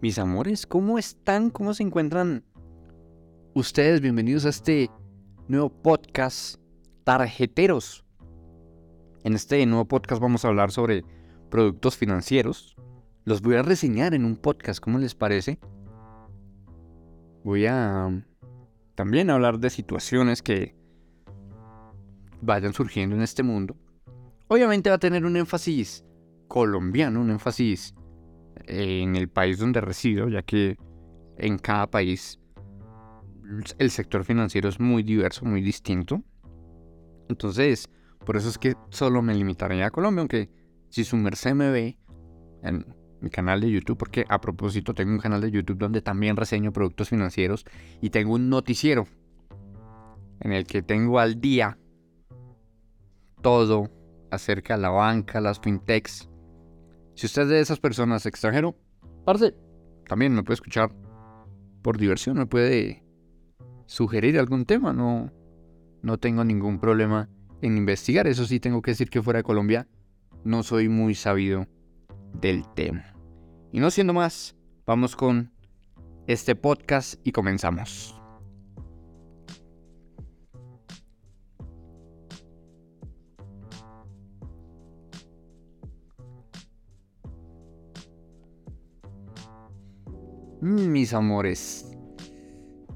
Mis amores, ¿cómo están? ¿Cómo se encuentran ustedes? Bienvenidos a este nuevo podcast Tarjeteros. En este nuevo podcast vamos a hablar sobre productos financieros. Los voy a reseñar en un podcast, ¿cómo les parece? Voy a también hablar de situaciones que vayan surgiendo en este mundo. Obviamente va a tener un énfasis colombiano, un énfasis en el país donde resido, ya que en cada país el sector financiero es muy diverso, muy distinto. Entonces, por eso es que solo me limitaré a Colombia, aunque si su merced me ve en mi canal de YouTube, porque a propósito tengo un canal de YouTube donde también reseño productos financieros y tengo un noticiero en el que tengo al día todo acerca de la banca, las fintechs. Si usted es de esas personas extranjero, parce, también me puede escuchar por diversión, me puede sugerir algún tema, no, no tengo ningún problema en investigar. Eso sí, tengo que decir que fuera de Colombia no soy muy sabido del tema. Y no siendo más, vamos con este podcast y comenzamos. Mis amores,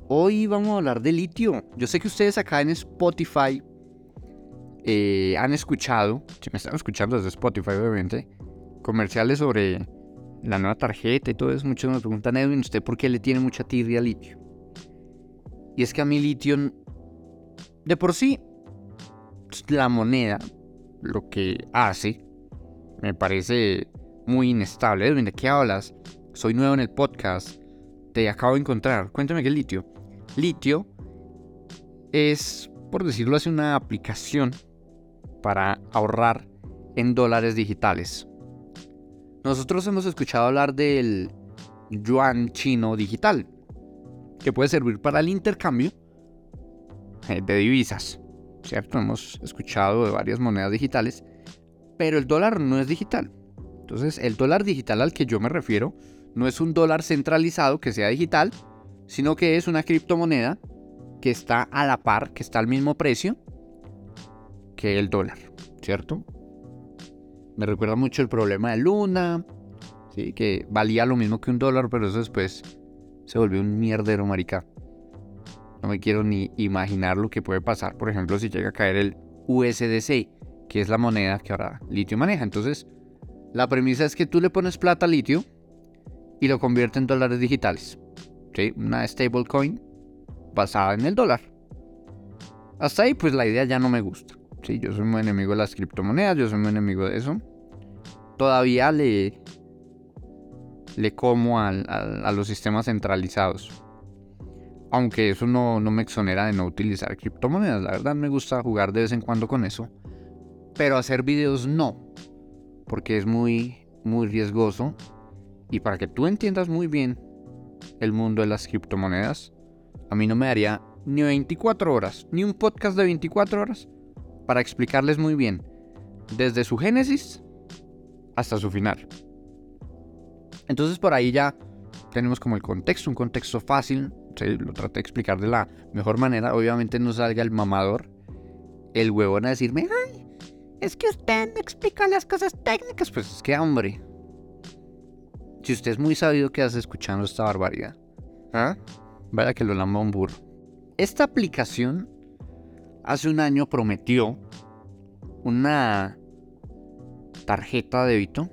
hoy vamos a hablar de litio. Yo sé que ustedes acá en Spotify eh, han escuchado, si me están escuchando desde Spotify obviamente, comerciales sobre la nueva tarjeta y todo eso. Muchos me preguntan, Edwin, ¿usted por qué le tiene mucha tirria al litio? Y es que a mí litio, de por sí, la moneda, lo que hace, me parece muy inestable. Edwin, ¿de qué hablas? Soy nuevo en el podcast. Te acabo de encontrar. Cuéntame qué es litio. Litio es, por decirlo así, una aplicación para ahorrar en dólares digitales. Nosotros hemos escuchado hablar del yuan chino digital, que puede servir para el intercambio eh, de divisas. ¿Cierto? Hemos escuchado de varias monedas digitales, pero el dólar no es digital. Entonces, el dólar digital al que yo me refiero no es un dólar centralizado que sea digital, sino que es una criptomoneda que está a la par, que está al mismo precio que el dólar, ¿cierto? Me recuerda mucho el problema de Luna, ¿sí? que valía lo mismo que un dólar, pero eso después se volvió un mierdero, marica. No me quiero ni imaginar lo que puede pasar, por ejemplo, si llega a caer el USDC, que es la moneda que ahora litio maneja. Entonces, la premisa es que tú le pones plata a litio y lo convierte en dólares digitales. ¿sí? Una stablecoin basada en el dólar. Hasta ahí pues la idea ya no me gusta. ¿sí? Yo soy muy enemigo de las criptomonedas, yo soy muy enemigo de eso. Todavía le, le como a los sistemas centralizados. Aunque eso no, no me exonera de no utilizar criptomonedas. La verdad me gusta jugar de vez en cuando con eso. Pero hacer videos no. Porque es muy, muy riesgoso y para que tú entiendas muy bien el mundo de las criptomonedas, a mí no me daría ni 24 horas, ni un podcast de 24 horas para explicarles muy bien, desde su génesis hasta su final. Entonces por ahí ya tenemos como el contexto, un contexto fácil, lo traté de explicar de la mejor manera, obviamente no salga el mamador, el huevón a decirme, ay, es que usted no explica las cosas técnicas, pues es que hombre, si usted es muy sabido, ¿qué hace escuchando esta barbaridad? ¿Ah? Vaya que lo lamba un burro. Esta aplicación hace un año prometió una tarjeta de débito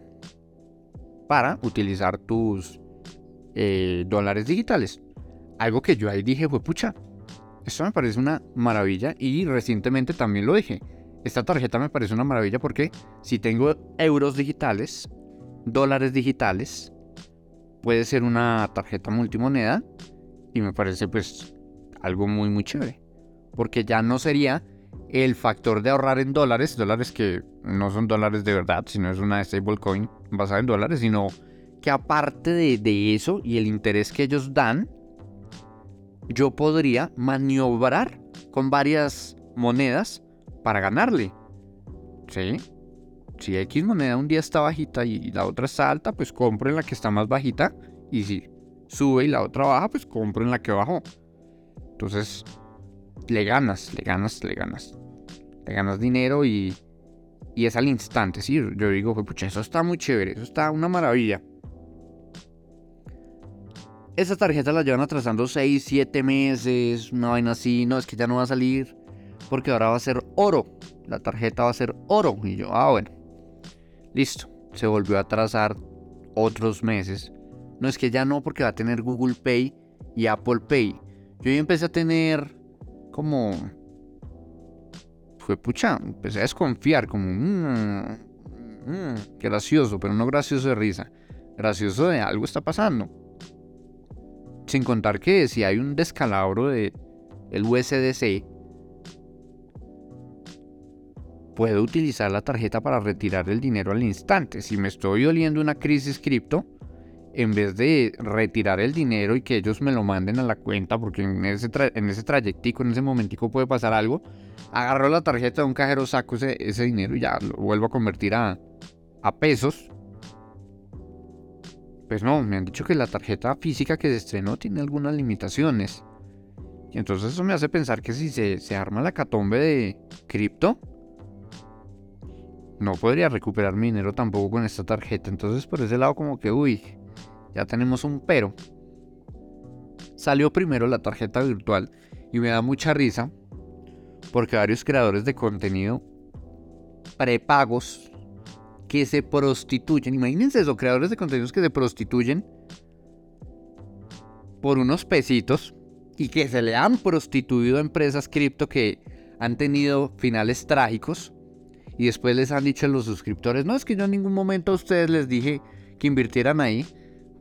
para utilizar tus eh, dólares digitales. Algo que yo ahí dije fue, pucha, esto me parece una maravilla y recientemente también lo dije. Esta tarjeta me parece una maravilla porque si tengo euros digitales, dólares digitales, puede ser una tarjeta multimoneda y me parece pues algo muy muy chévere. Porque ya no sería el factor de ahorrar en dólares, dólares que no son dólares de verdad, sino es una stablecoin basada en dólares, sino que aparte de, de eso y el interés que ellos dan, yo podría maniobrar con varias monedas para ganarle. ¿Sí? Si X moneda un día está bajita y la otra está alta, pues compro en la que está más bajita Y si sube y la otra baja, pues compro en la que bajó. Entonces, le ganas, le ganas, le ganas. Le ganas dinero y, y es al instante, ¿sí? Yo digo, pucha, eso está muy chévere, eso está una maravilla. Esa tarjeta la llevan atrasando 6, 7 meses, una vaina así, no, es que ya no va a salir, porque ahora va a ser oro. La tarjeta va a ser oro. Y yo, ah, bueno, listo. Se volvió a atrasar otros meses. No es que ya no, porque va a tener Google Pay y Apple Pay. Yo ya empecé a tener como... Fue pucha, empecé a desconfiar, como... Mmm, gracioso, pero no gracioso de risa. Gracioso de algo está pasando. Sin contar que si hay un descalabro de el USDC, puedo utilizar la tarjeta para retirar el dinero al instante. Si me estoy oliendo una crisis cripto, en vez de retirar el dinero y que ellos me lo manden a la cuenta, porque en ese, en ese trayectico, en ese momentico puede pasar algo, agarro la tarjeta de un cajero, saco ese, dinero y ya lo vuelvo a convertir a, a pesos pues no, me han dicho que la tarjeta física que se estrenó tiene algunas limitaciones. Y entonces eso me hace pensar que si se, arma la catombe de cripto, no podría recuperar mi dinero tampoco con esta tarjeta. Entonces por ese lado como que, uy, ya tenemos un pero. Salió primero la tarjeta virtual y me da mucha risa porque varios creadores de contenido prepagos que se prostituyen. Imagínense eso, creadores de contenidos que se prostituyen por unos pesitos y que se le han prostituido a empresas cripto que han tenido finales trágicos y después les han dicho a los suscriptores, no es que yo en ningún momento a ustedes les dije que invirtieran ahí,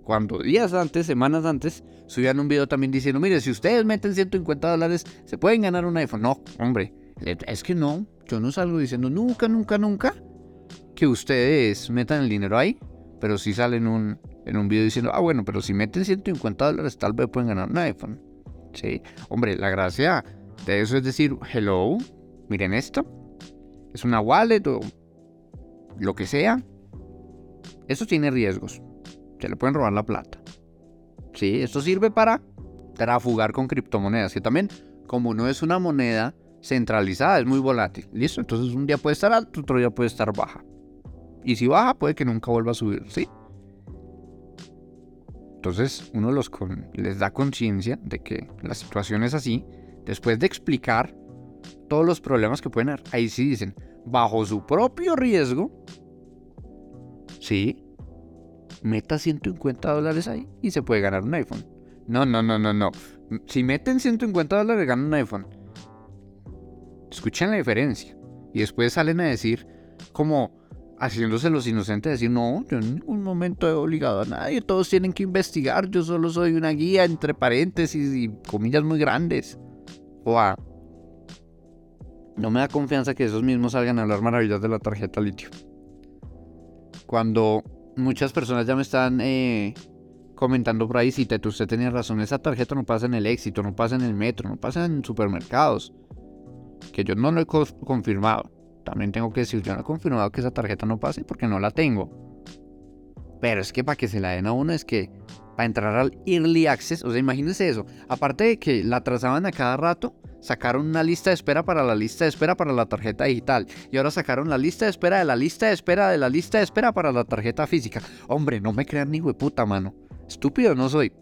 cuando días antes, semanas antes, subían un video también diciendo, mire, si ustedes meten 150 dólares, se pueden ganar un iPhone. No, hombre, es que no, yo no salgo diciendo nunca, nunca, nunca que ustedes metan el dinero ahí, pero si salen un, en un video diciendo, ah, bueno, pero si meten 150 dólares, tal vez pueden ganar un iPhone. Sí, hombre, la gracia de eso es decir, hello, miren esto, es una wallet o lo que sea. Eso tiene riesgos. Se le pueden robar la plata. Sí, esto sirve para trafugar con criptomonedas, que también, como no es una moneda centralizada, es muy volátil. ¿Listo? Entonces un día puede estar alto, otro día puede estar baja. Y si baja, puede que nunca vuelva a subir, ¿sí? Entonces uno los les da conciencia de que la situación es así. Después de explicar todos los problemas que pueden haber, ahí sí dicen, bajo su propio riesgo, sí, meta 150 dólares ahí y se puede ganar un iPhone. No, no, no, no, no. Si meten 150 dólares, ganan un iPhone. Escuchen la diferencia. Y después salen a decir, como, haciéndose los inocentes, decir, no, yo en ningún momento he obligado a nadie, todos tienen que investigar, yo solo soy una guía entre paréntesis y comillas muy grandes. Wow. No me da confianza que esos mismos salgan a hablar maravillas de la tarjeta litio. Cuando muchas personas ya me están eh, comentando por ahí, si te, usted tenía razón, esa tarjeta no pasa en el éxito, no pasa en el metro, no pasa en supermercados. Que yo no lo he confirmado también tengo que decir, yo no he confirmado que esa tarjeta no pase porque no la tengo. Pero es que para que se la den a uno es que para entrar al Early Access, o sea, imagínense eso. Aparte de que la trazaban a cada rato, sacaron una lista de espera para la lista de espera para la tarjeta digital. Y ahora sacaron la lista de espera de la lista de espera de la lista de espera para la tarjeta física. Hombre, no me crean ni puta, mano. Estúpido no soy.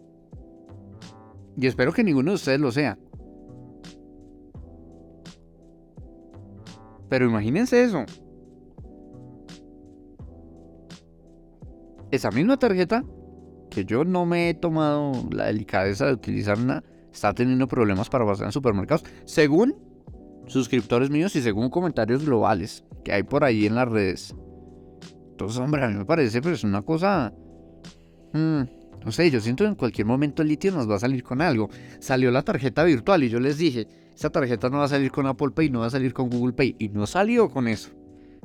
Y espero que ninguno de ustedes lo sea. Pero imagínense eso. Esa misma tarjeta que yo no me he tomado la delicadeza de utilizar está teniendo problemas para pasar en supermercados. Según suscriptores míos y según comentarios globales que hay por ahí en las redes. Entonces, hombre, a mí me parece, pero es una cosa... Hmm, no sé, yo siento que en cualquier momento el litio nos va a salir con algo. Salió la tarjeta virtual y yo les dije, esa tarjeta no va a salir con Apple Pay, no va a salir con Google Pay. Y no salió con eso.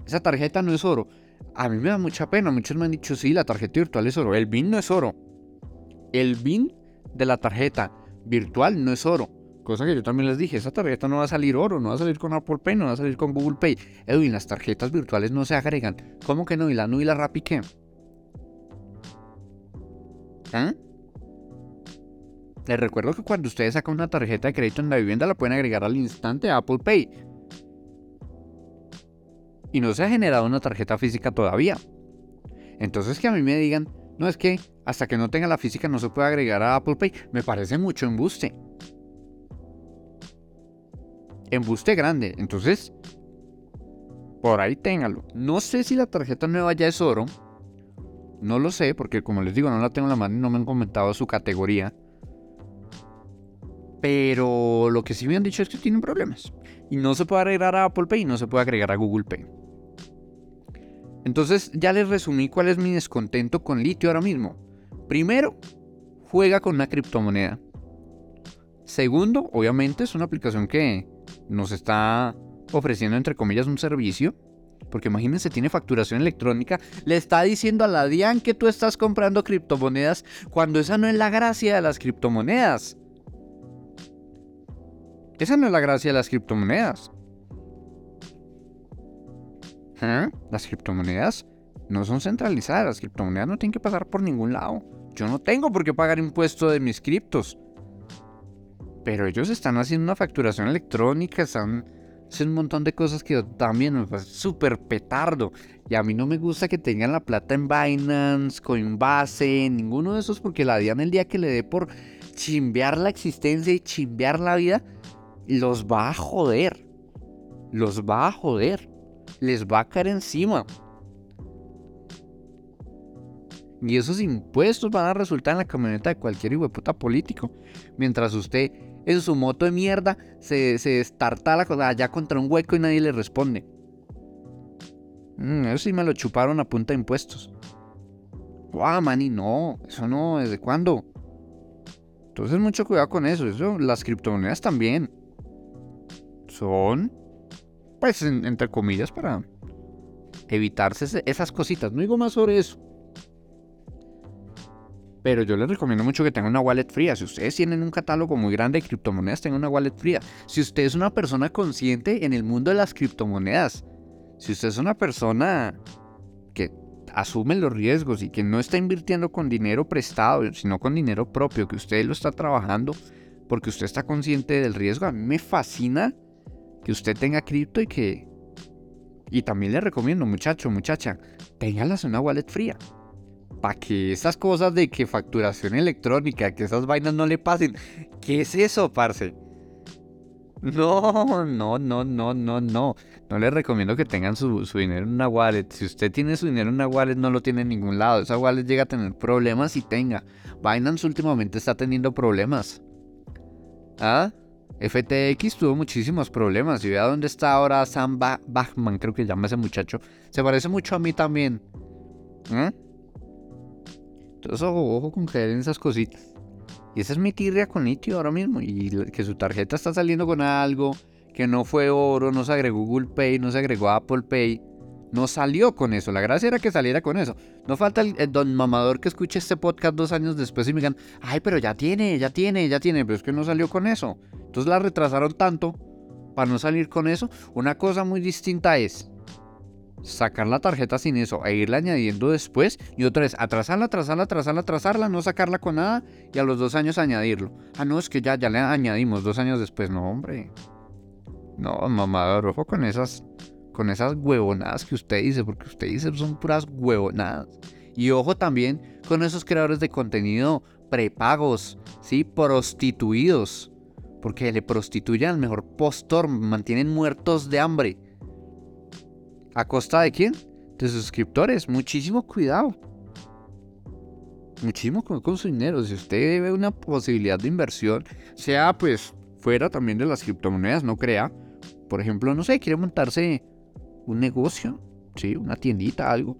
Esa tarjeta no es oro. A mí me da mucha pena. Muchos me han dicho, sí, la tarjeta virtual es oro. El BIN no es oro. El BIN de la tarjeta virtual no es oro. Cosa que yo también les dije, esa tarjeta no va a salir oro, no va a salir con Apple Pay, no va a salir con Google Pay. Edwin, las tarjetas virtuales no se agregan. ¿Cómo que no? ¿Y la NU y la RAPI qué? ¿Ah? Les recuerdo que cuando ustedes sacan una tarjeta de crédito en la vivienda la pueden agregar al instante a Apple Pay. Y no se ha generado una tarjeta física todavía. Entonces que a mí me digan, no es que hasta que no tenga la física no se puede agregar a Apple Pay, me parece mucho embuste. Embuste grande. Entonces, por ahí téngalo. No sé si la tarjeta nueva ya es oro. No lo sé, porque como les digo, no la tengo en la mano y no me han comentado su categoría. Pero lo que sí me han dicho es que tienen problemas. Y no se puede agregar a Apple Pay y no se puede agregar a Google Pay. Entonces ya les resumí cuál es mi descontento con litio ahora mismo. Primero, juega con una criptomoneda. Segundo, obviamente es una aplicación que nos está ofreciendo entre comillas un servicio. Porque imagínense, tiene facturación electrónica. Le está diciendo a la DIAN que tú estás comprando criptomonedas cuando esa no es la gracia de las criptomonedas. Esa no es la gracia de las criptomonedas. Las criptomonedas no son centralizadas. Las criptomonedas no tienen que pasar por ningún lado. Yo no tengo por qué pagar impuesto de mis criptos. Pero ellos están haciendo una facturación electrónica, están haciendo un montón de cosas que también me parece súper petardo. Y a mí no me gusta que tengan la plata en Binance, Coinbase, ninguno de esos, porque la DIAN el día que le dé por chimbear la existencia y chimbear la vida, los va a joder. Los va a joder. Les va a caer encima. Y esos impuestos van a resultar en la camioneta de cualquier puta político. Mientras usted en su moto de mierda se, se destartala allá contra un hueco y nadie le responde. Mm, eso sí me lo chuparon a punta de impuestos. Guau, mani, no. Eso no, ¿desde cuándo? Entonces mucho cuidado con eso. Eso, las criptomonedas también. Son, pues, entre comillas, para evitarse esas cositas. No digo más sobre eso. Pero yo les recomiendo mucho que tengan una wallet fría. Si ustedes tienen un catálogo muy grande de criptomonedas, tengan una wallet fría. Si usted es una persona consciente en el mundo de las criptomonedas, si usted es una persona que asume los riesgos y que no está invirtiendo con dinero prestado, sino con dinero propio, que usted lo está trabajando porque usted está consciente del riesgo, a mí me fascina que usted tenga cripto y que... Y también le recomiendo, muchacho, muchacha, téngalas en una wallet fría para que esas cosas de que facturación electrónica, que esas vainas no le pasen. ¿Qué es eso, parce? No, no, no, no, no, no. No les recomiendo que tengan su, dinero en una wallet. Si usted tiene su dinero en una wallet, no lo tiene en ningún lado. Esa wallet llega a tener problemas y tenga. Binance últimamente está teniendo problemas. ¿Ah? FTX tuvo muchísimos problemas. Y vea dónde está ahora Sam Bachman, creo que llama ese muchacho. Se parece mucho a mí también. ¿Eh? Entonces, ojo, ojo con creer en esas cositas. Y esa es mi tirria con litio ahora mismo. Y que su tarjeta está saliendo con algo que no fue oro, no se agregó Google Pay, no se agregó Apple Pay. No salió con eso. La gracia era que saliera con eso. No falta el, don mamador que escuche este podcast dos años después y me digan, ay, pero ya tiene, ya tiene, ya tiene. Pero es que no salió con eso. Entonces la retrasaron tanto para no salir con eso. Una cosa muy distinta es sacar la tarjeta sin eso e irla añadiendo después. Y otra vez, atrasarla, atrasarla, atrasarla, atrasarla, no sacarla con nada y a los dos años añadirlo. Ah, no, es que ya, ya le añadimos dos años después. No, hombre. No, mamador, ojo con esas, con esas huevonadas que usted dice, porque usted dice son puras huevonadas. Y ojo también con esos creadores de contenido prepagos, ¿sí? Prostituidos. Porque le prostituyen al mejor postor, mantienen muertos de hambre. ¿A costa de quién? De suscriptores. Muchísimo cuidado. Muchísimo cuidado con su dinero. Si usted ve una posibilidad de inversión, sea pues fuera también de las criptomonedas, no crea. Por ejemplo, no sé, quiere montarse un negocio, ¿sí? Una tiendita, algo.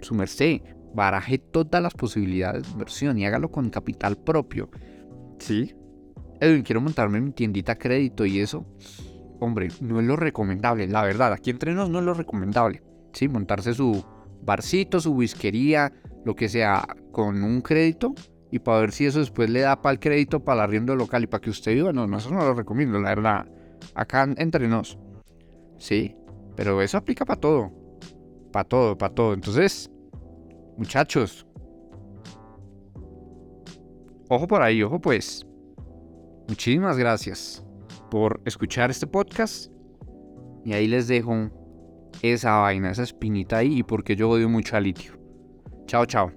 Su merced, baraje todas las posibilidades de inversión y hágalo con capital propio. ¿Sí? Edwin, quiero montarme mi tiendita crédito y eso hombre, no es lo recomendable, la verdad, aquí entre nos no es lo recomendable, ¿sí? Montarse su barcito, su whiskería, lo que sea, con un crédito y para ver si eso después le da para el crédito, para el arriendo local y para que usted viva, no, no, eso no lo recomiendo, la verdad, acá entre nos, ¿sí? Pero eso aplica para todo, para todo, para todo, entonces, muchachos, ojo por ahí, ojo pues. Muchísimas gracias por escuchar este podcast. Y ahí les dejo esa vaina, esa espinita ahí y porque yo odio mucho a litio. Chao, chao.